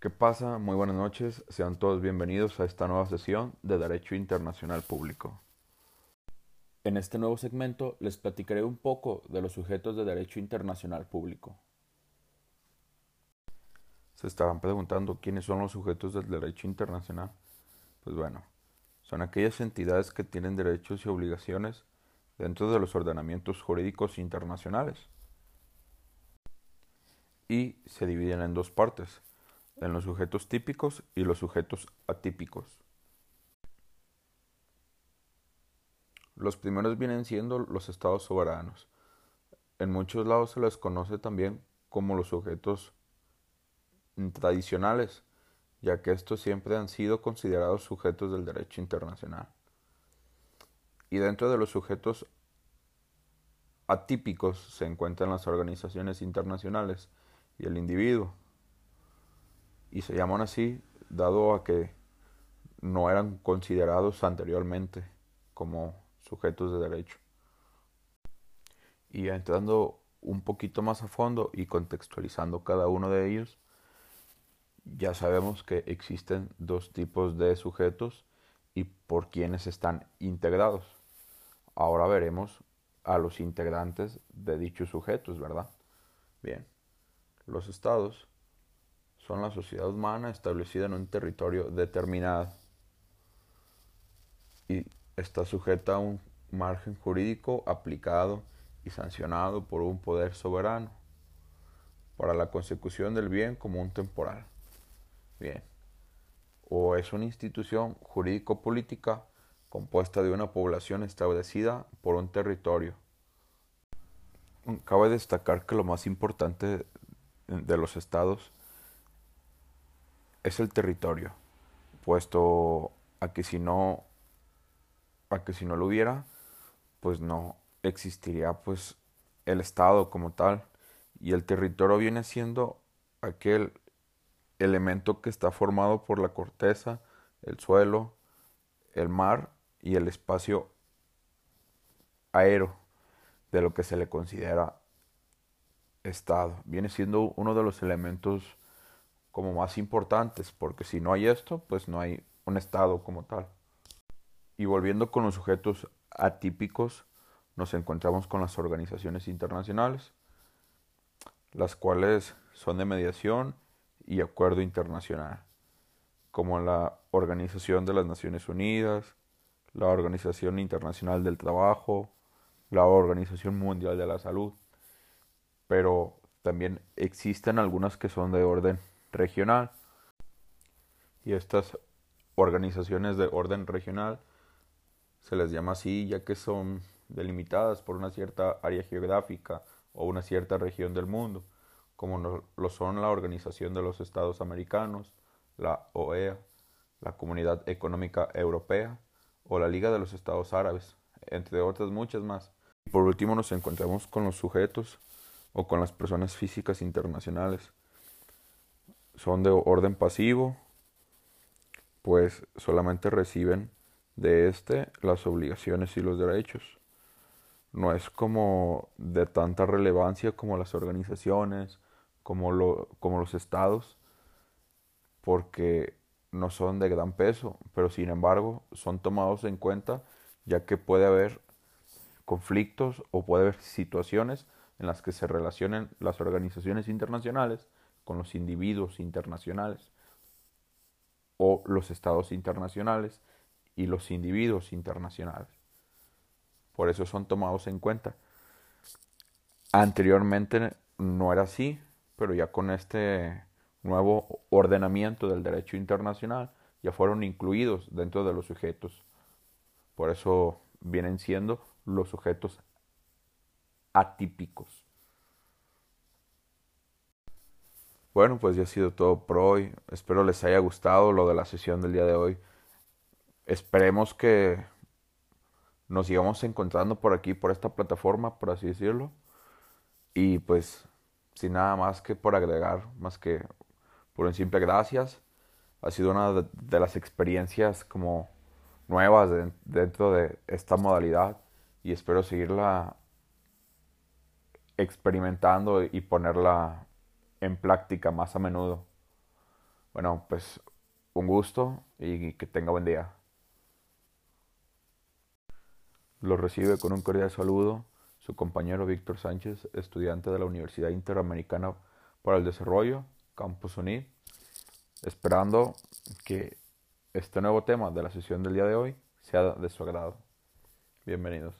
¿Qué pasa? Muy buenas noches. Sean todos bienvenidos a esta nueva sesión de Derecho Internacional Público. En este nuevo segmento les platicaré un poco de los sujetos de Derecho Internacional Público. Se estarán preguntando quiénes son los sujetos del derecho internacional. Pues bueno, son aquellas entidades que tienen derechos y obligaciones dentro de los ordenamientos jurídicos internacionales. Y se dividen en dos partes en los sujetos típicos y los sujetos atípicos. Los primeros vienen siendo los estados soberanos. En muchos lados se les conoce también como los sujetos tradicionales, ya que estos siempre han sido considerados sujetos del derecho internacional. Y dentro de los sujetos atípicos se encuentran las organizaciones internacionales y el individuo, y se llaman así dado a que no eran considerados anteriormente como sujetos de derecho. Y entrando un poquito más a fondo y contextualizando cada uno de ellos, ya sabemos que existen dos tipos de sujetos y por quienes están integrados. Ahora veremos a los integrantes de dichos sujetos, ¿verdad? Bien, los estados son la sociedad humana establecida en un territorio determinado y está sujeta a un margen jurídico aplicado y sancionado por un poder soberano para la consecución del bien común temporal. Bien. O es una institución jurídico-política compuesta de una población establecida por un territorio. Cabe destacar que lo más importante de los estados es el territorio, puesto a que si no a que si no lo hubiera, pues no existiría pues el estado como tal y el territorio viene siendo aquel elemento que está formado por la corteza, el suelo, el mar y el espacio aéreo de lo que se le considera estado. Viene siendo uno de los elementos como más importantes, porque si no hay esto, pues no hay un Estado como tal. Y volviendo con los sujetos atípicos, nos encontramos con las organizaciones internacionales, las cuales son de mediación y acuerdo internacional, como la Organización de las Naciones Unidas, la Organización Internacional del Trabajo, la Organización Mundial de la Salud, pero también existen algunas que son de orden regional. Y estas organizaciones de orden regional se les llama así ya que son delimitadas por una cierta área geográfica o una cierta región del mundo, como lo son la Organización de los Estados Americanos, la OEA, la Comunidad Económica Europea o la Liga de los Estados Árabes, entre otras muchas más. Y por último nos encontramos con los sujetos o con las personas físicas internacionales, son de orden pasivo, pues solamente reciben de éste las obligaciones y los derechos. No es como de tanta relevancia como las organizaciones, como, lo, como los estados, porque no son de gran peso, pero sin embargo son tomados en cuenta ya que puede haber conflictos o puede haber situaciones en las que se relacionen las organizaciones internacionales con los individuos internacionales o los estados internacionales y los individuos internacionales. Por eso son tomados en cuenta. Anteriormente no era así, pero ya con este nuevo ordenamiento del derecho internacional ya fueron incluidos dentro de los sujetos. Por eso vienen siendo los sujetos atípicos. Bueno, pues ya ha sido todo por hoy. Espero les haya gustado lo de la sesión del día de hoy. Esperemos que nos sigamos encontrando por aquí, por esta plataforma, por así decirlo. Y pues, sin nada más que por agregar, más que por un simple gracias. Ha sido una de, las experiencias como nuevas dentro de esta modalidad y espero seguirla experimentando y ponerla en práctica más a menudo. Bueno, pues un gusto y que tenga buen día. Lo recibe con un cordial saludo su compañero Víctor Sánchez, estudiante de la Universidad Interamericana para el Desarrollo, Campus Unid, esperando que este nuevo tema de la sesión del día de hoy sea de su agrado. Bienvenidos.